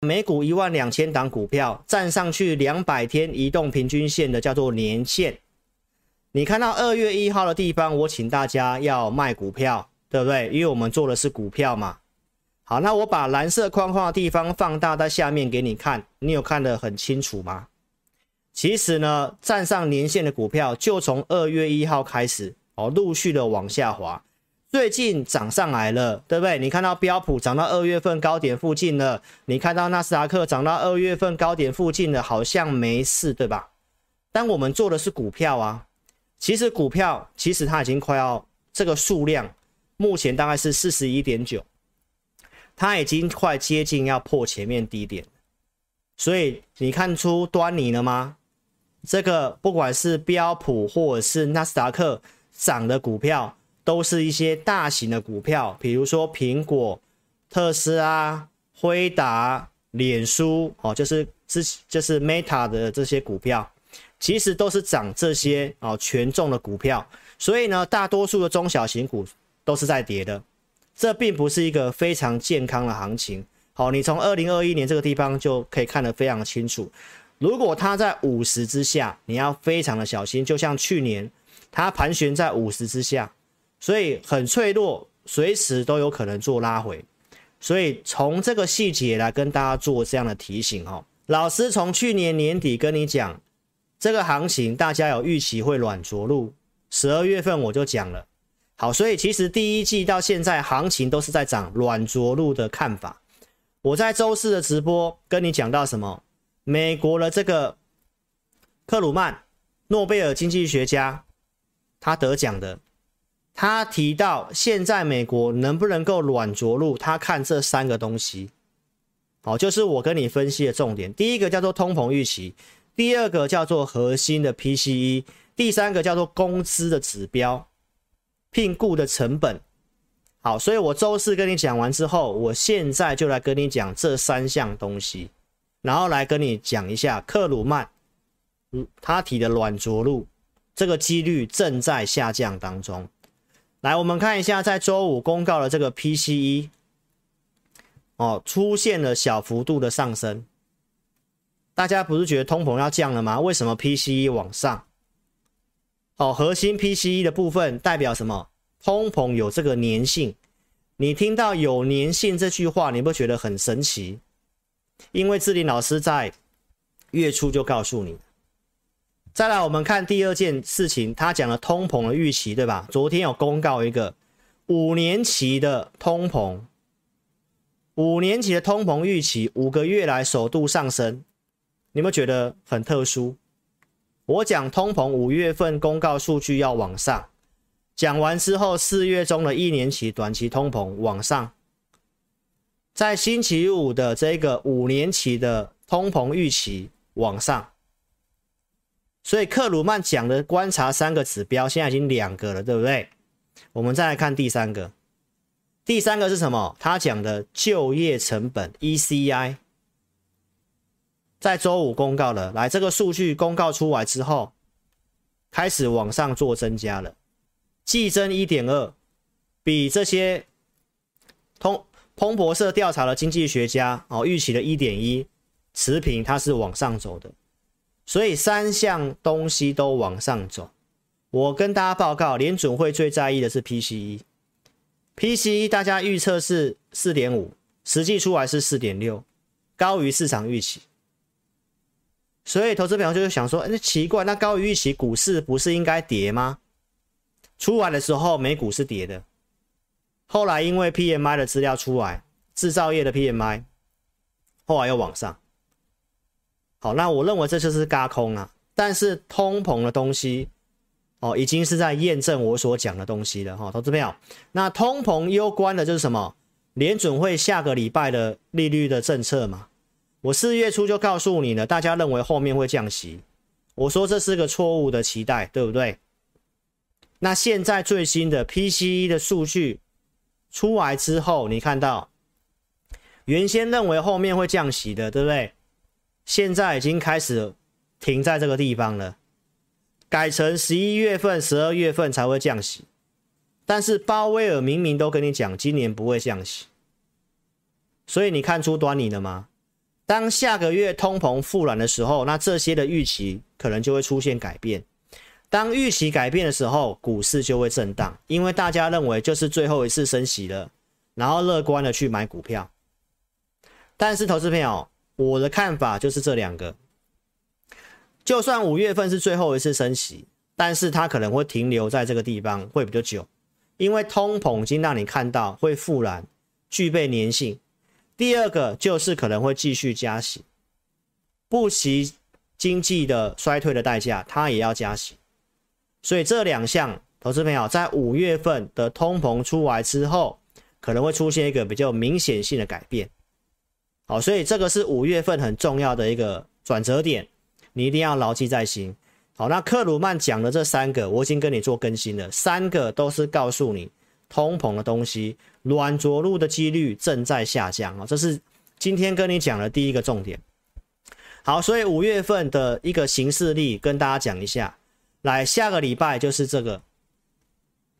每股一万两千档股票站上去两百天移动平均线的叫做年线。你看到二月一号的地方，我请大家要卖股票，对不对？因为我们做的是股票嘛。好，那我把蓝色框框的地方放大在下面给你看，你有看得很清楚吗？其实呢，站上年线的股票就从二月一号开始哦，陆续的往下滑。最近涨上来了，对不对？你看到标普涨到二月份高点附近了，你看到纳斯达克涨到二月份高点附近了，好像没事，对吧？但我们做的是股票啊，其实股票其实它已经快要这个数量，目前大概是四十一点九，它已经快接近要破前面低点，所以你看出端倪了吗？这个不管是标普或者是纳斯达克涨的股票。都是一些大型的股票，比如说苹果、特斯拉、辉达、脸书哦，就是之就是 Meta 的这些股票，其实都是涨这些哦权重的股票。所以呢，大多数的中小型股都是在跌的，这并不是一个非常健康的行情。好，你从二零二一年这个地方就可以看得非常清楚。如果它在五十之下，你要非常的小心。就像去年它盘旋在五十之下。所以很脆弱，随时都有可能做拉回。所以从这个细节来跟大家做这样的提醒哦。老师从去年年底跟你讲，这个行情大家有预期会软着陆，十二月份我就讲了。好，所以其实第一季到现在行情都是在涨软着陆的看法。我在周四的直播跟你讲到什么？美国的这个克鲁曼，诺贝尔经济学家，他得奖的。他提到，现在美国能不能够软着陆？他看这三个东西，好，就是我跟你分析的重点。第一个叫做通膨预期，第二个叫做核心的 PCE，第三个叫做工资的指标，聘雇的成本。好，所以我周四跟你讲完之后，我现在就来跟你讲这三项东西，然后来跟你讲一下克鲁曼，嗯，他提的软着陆这个几率正在下降当中。来，我们看一下，在周五公告的这个 PCE，哦，出现了小幅度的上升。大家不是觉得通膨要降了吗？为什么 PCE 往上？哦，核心 PCE 的部分代表什么？通膨有这个粘性。你听到有粘性这句话，你不觉得很神奇？因为志霖老师在月初就告诉你。再来，我们看第二件事情，他讲了通膨的预期，对吧？昨天有公告一个五年期的通膨，五年期的通膨预期五个月来首度上升，你有没有觉得很特殊？我讲通膨五月份公告数据要往上，讲完之后四月中的一年期短期通膨往上，在星期五的这个五年期的通膨预期往上。所以克鲁曼讲的观察三个指标，现在已经两个了，对不对？我们再来看第三个，第三个是什么？他讲的就业成本 ECI，在周五公告了，来这个数据公告出来之后，开始往上做增加了，季增一点二，比这些通彭博社调查的经济学家哦预期的一点一持平，它是往上走的。所以三项东西都往上走，我跟大家报告，联准会最在意的是 PCE，PCE 大家预测是四点五，实际出来是四点六，高于市场预期。所以投资朋友就是想说，那奇怪，那高于预期，股市不是应该跌吗？出来的时候美股是跌的，后来因为 PMI 的资料出来，制造业的 PMI，后来又往上。好，那我认为这就是嘎空啊。但是通膨的东西，哦，已经是在验证我所讲的东西了哈，投资朋友。那通膨攸关的就是什么？联准会下个礼拜的利率的政策嘛。我四月初就告诉你了，大家认为后面会降息，我说这是个错误的期待，对不对？那现在最新的 PCE 的数据出来之后，你看到原先认为后面会降息的，对不对？现在已经开始停在这个地方了，改成十一月份、十二月份才会降息。但是鲍威尔明明都跟你讲，今年不会降息，所以你看出端倪了吗？当下个月通膨复燃的时候，那这些的预期可能就会出现改变。当预期改变的时候，股市就会震荡，因为大家认为就是最后一次升息了，然后乐观的去买股票。但是，投资朋友，我的看法就是这两个。就算五月份是最后一次升息，但是它可能会停留在这个地方会比较久，因为通膨已经让你看到会复燃，具备粘性。第二个就是可能会继续加息，不惜经济的衰退的代价，它也要加息。所以这两项，投资朋友在五月份的通膨出来之后，可能会出现一个比较明显性的改变。好，所以这个是五月份很重要的一个转折点，你一定要牢记在心。好，那克鲁曼讲的这三个，我已经跟你做更新了，三个都是告诉你通膨的东西，软着陆的几率正在下降啊，这是今天跟你讲的第一个重点。好，所以五月份的一个行事历跟大家讲一下，来，下个礼拜就是这个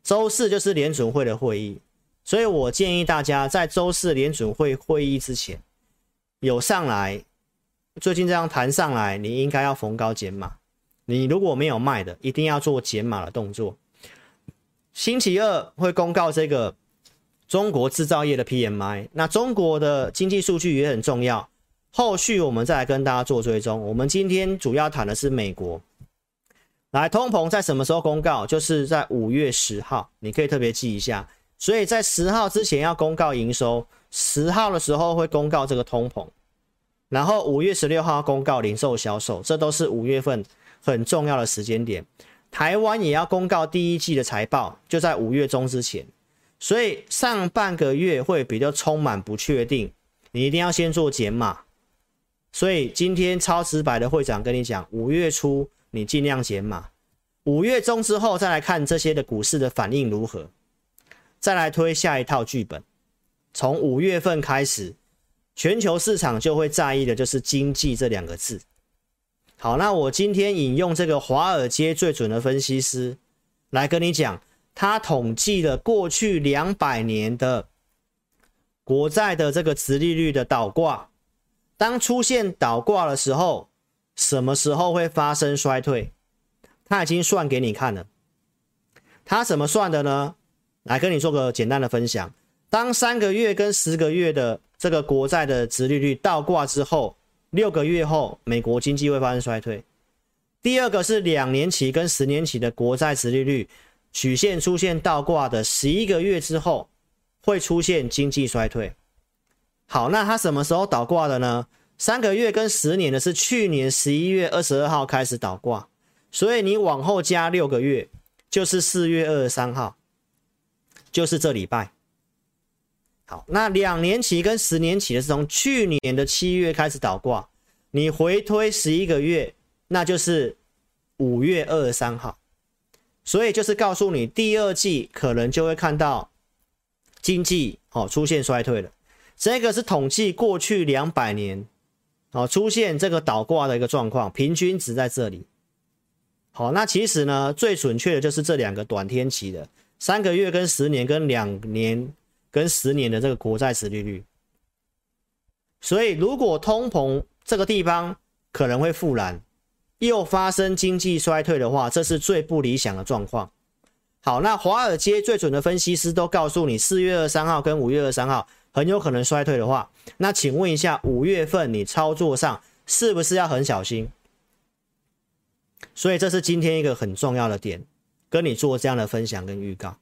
周四就是联准会的会议，所以我建议大家在周四联准会会议之前。有上来，最近这样弹上来，你应该要逢高减码。你如果没有卖的，一定要做减码的动作。星期二会公告这个中国制造业的 PMI，那中国的经济数据也很重要。后续我们再来跟大家做追踪。我们今天主要谈的是美国，来通膨在什么时候公告？就是在五月十号，你可以特别记一下。所以在十号之前要公告营收。十号的时候会公告这个通膨，然后五月十六号公告零售销售，这都是五月份很重要的时间点。台湾也要公告第一季的财报，就在五月中之前，所以上半个月会比较充满不确定，你一定要先做减码。所以今天超直白的会长跟你讲，五月初你尽量减码，五月中之后再来看这些的股市的反应如何，再来推下一套剧本。从五月份开始，全球市场就会在意的就是经济这两个字。好，那我今天引用这个华尔街最准的分析师来跟你讲，他统计了过去两百年的国债的这个殖利率的倒挂，当出现倒挂的时候，什么时候会发生衰退？他已经算给你看了。他怎么算的呢？来跟你做个简单的分享。当三个月跟十个月的这个国债的殖利率倒挂之后，六个月后美国经济会发生衰退。第二个是两年期跟十年期的国债殖利率曲线出现倒挂的十一个月之后，会出现经济衰退。好，那它什么时候倒挂的呢？三个月跟十年的是去年十一月二十二号开始倒挂，所以你往后加六个月，就是四月二十三号，就是这礼拜。好，那两年期跟十年期的是从去年的七月开始倒挂，你回推十一个月，那就是五月二十三号，所以就是告诉你第二季可能就会看到经济哦出现衰退了。这个是统计过去两百年哦出现这个倒挂的一个状况，平均值在这里。好，那其实呢最准确的就是这两个短天期的三个月跟十年跟两年。跟十年的这个国债殖利率，所以如果通膨这个地方可能会复燃，又发生经济衰退的话，这是最不理想的状况。好，那华尔街最准的分析师都告诉你，四月二三号跟五月二三号很有可能衰退的话，那请问一下，五月份你操作上是不是要很小心？所以这是今天一个很重要的点，跟你做这样的分享跟预告。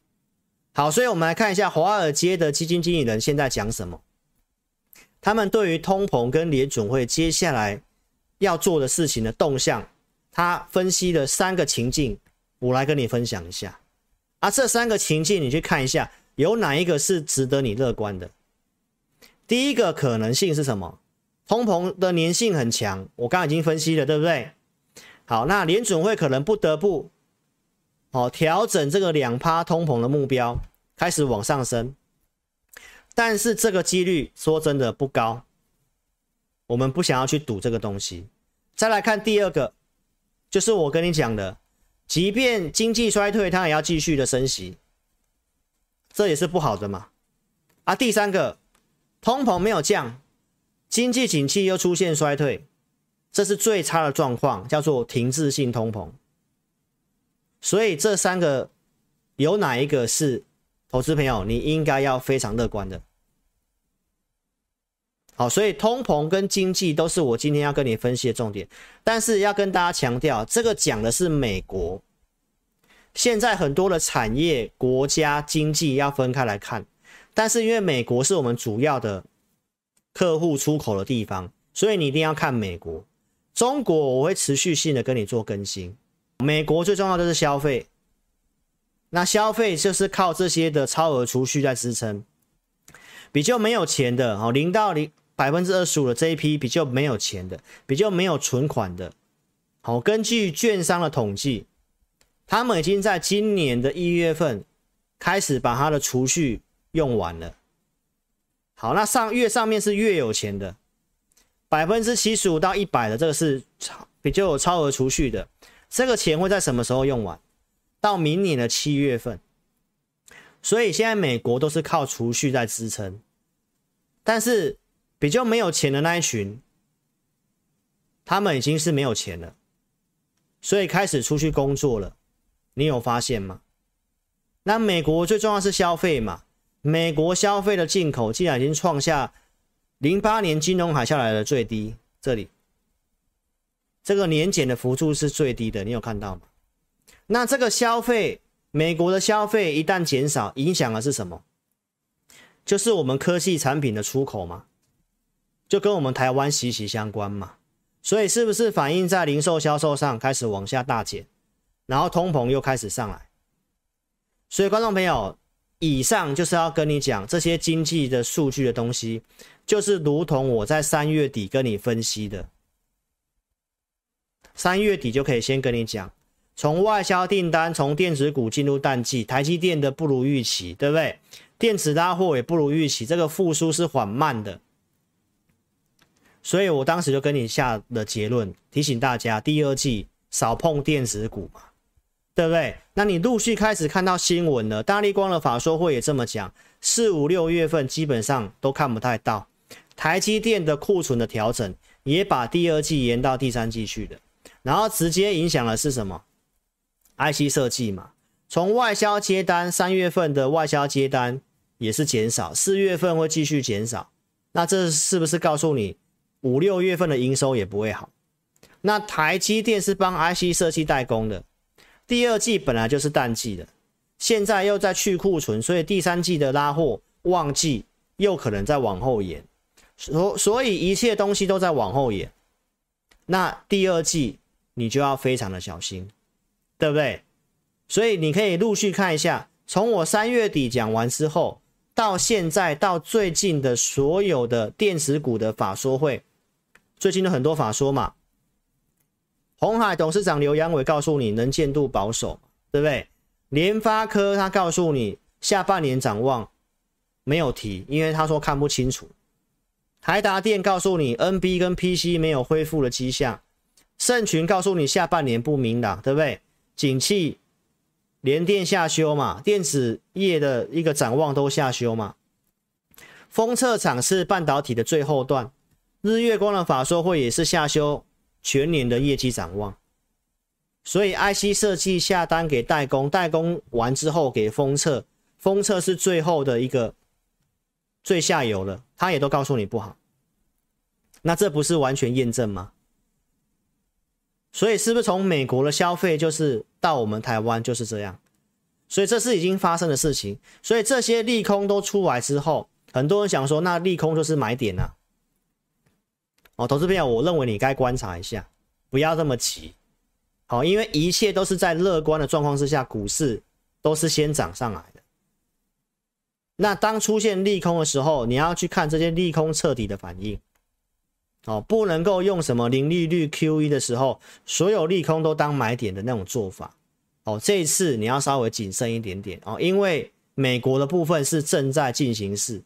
好，所以我们来看一下华尔街的基金经理人现在讲什么。他们对于通膨跟联准会接下来要做的事情的动向，他分析了三个情境，我来跟你分享一下。啊，这三个情境你去看一下，有哪一个是值得你乐观的？第一个可能性是什么？通膨的粘性很强，我刚刚已经分析了，对不对？好，那联准会可能不得不。哦，调整这个两趴通膨的目标开始往上升，但是这个几率说真的不高，我们不想要去赌这个东西。再来看第二个，就是我跟你讲的，即便经济衰退，它也要继续的升息，这也是不好的嘛。啊，第三个，通膨没有降，经济景气又出现衰退，这是最差的状况，叫做停滞性通膨。所以这三个有哪一个是投资朋友你应该要非常乐观的？好，所以通膨跟经济都是我今天要跟你分析的重点，但是要跟大家强调，这个讲的是美国。现在很多的产业、国家、经济要分开来看，但是因为美国是我们主要的客户出口的地方，所以你一定要看美国。中国我会持续性的跟你做更新。美国最重要的是消费，那消费就是靠这些的超额储蓄在支撑。比较没有钱的哦，零到零。百分之二十五的这一批比较没有钱的，比较没有存款的。好，根据券商的统计，他们已经在今年的一月份开始把他的储蓄用完了。好，那上越上面是越有钱的，百分之七十五到一百的这个是超比较有超额储蓄的，这个钱会在什么时候用完？到明年的七月份。所以现在美国都是靠储蓄在支撑，但是。比较没有钱的那一群，他们已经是没有钱了，所以开始出去工作了。你有发现吗？那美国最重要是消费嘛？美国消费的进口竟然已经创下零八年金融海啸来的最低，这里这个年减的幅度是最低的，你有看到吗？那这个消费，美国的消费一旦减少，影响的是什么？就是我们科技产品的出口嘛。就跟我们台湾息息相关嘛，所以是不是反映在零售销售上开始往下大减，然后通膨又开始上来？所以观众朋友，以上就是要跟你讲这些经济的数据的东西，就是如同我在三月底跟你分析的，三月底就可以先跟你讲，从外销订单，从电子股进入淡季，台积电的不如预期，对不对？电子拉货也不如预期，这个复苏是缓慢的。所以我当时就跟你下了结论，提醒大家第二季少碰电子股嘛，对不对？那你陆续开始看到新闻了，大力光的法说会也这么讲，四五六月份基本上都看不太到。台积电的库存的调整也把第二季延到第三季去了，然后直接影响的是什么？IC 设计嘛，从外销接单，三月份的外销接单也是减少，四月份会继续减少，那这是不是告诉你？五六月份的营收也不会好。那台积电是帮 IC 设计代工的，第二季本来就是淡季的，现在又在去库存，所以第三季的拉货旺季又可能再往后延。所所以一切东西都在往后延。那第二季你就要非常的小心，对不对？所以你可以陆续看一下，从我三月底讲完之后，到现在到最近的所有的电子股的法说会。最近的很多法说嘛，鸿海董事长刘扬伟告诉你能见度保守，对不对？联发科他告诉你下半年展望没有提，因为他说看不清楚。台达电告诉你 NB 跟 PC 没有恢复的迹象，盛群告诉你下半年不明朗，对不对？景气连电下修嘛，电子业的一个展望都下修嘛。封测厂是半导体的最后段。日月光的法说会也是下修全年的业绩展望，所以 IC 设计下单给代工，代工完之后给封测，封测是最后的一个最下游了，他也都告诉你不好，那这不是完全验证吗？所以是不是从美国的消费就是到我们台湾就是这样？所以这是已经发生的事情，所以这些利空都出来之后，很多人想说那利空就是买点啊。哦，投资朋友，我认为你该观察一下，不要这么急。好，因为一切都是在乐观的状况之下，股市都是先涨上来的。那当出现利空的时候，你要去看这些利空彻底的反应。哦，不能够用什么零利率 QE 的时候，所有利空都当买点的那种做法。哦，这一次你要稍微谨慎一点点哦，因为美国的部分是正在进行式。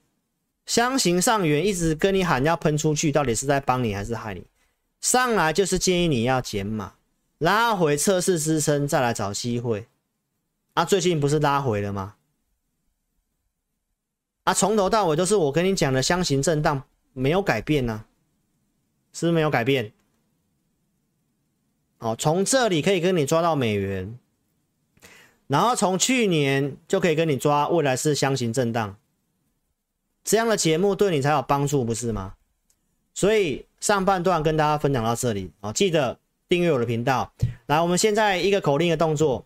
箱型上缘一直跟你喊要喷出去，到底是在帮你还是害你？上来就是建议你要减码，拉回测试支撑，再来找机会。啊，最近不是拉回了吗？啊，从头到尾都是我跟你讲的箱型震荡没有改变呢、是不是没有改变？好，从这里可以跟你抓到美元，然后从去年就可以跟你抓未来是箱型震荡，这样的节目对你才有帮助，不是吗？所以上半段跟大家分享到这里啊，记得订阅我的频道。来，我们现在一个口令的动作，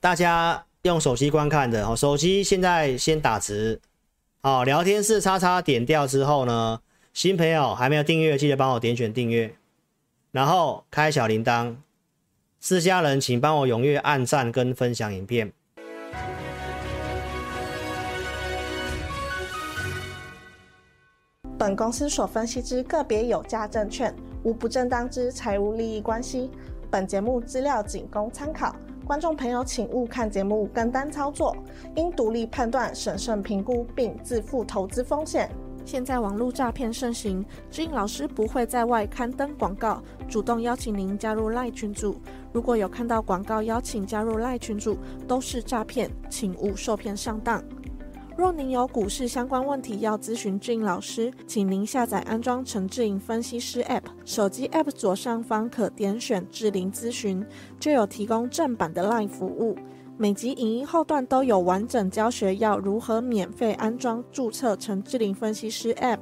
大家用手机观看的哦，手机现在先打直，好，聊天室叉叉点掉之后呢，新朋友还没有订阅，记得帮我点选订阅。然后开小铃铛，私家人请帮我踊跃按赞跟分享影片。本公司所分析之个别有价证券，无不正当之财务利益关系。本节目资料仅供参考，观众朋友请勿看节目跟单操作，应独立判断、审慎评估并自负投资风险。现在网络诈骗盛行，志颖老师不会在外刊登广告，主动邀请您加入赖群组。如果有看到广告邀请加入赖群组，都是诈骗，请勿受骗上当。若您有股市相关问题要咨询志颖老师，请您下载安装陈志颖分析师 App，手机 App 左上方可点选智霖咨询，就有提供正版的 LINE 服务。每集影音后段都有完整教学，要如何免费安装、注册成智灵分析师 App。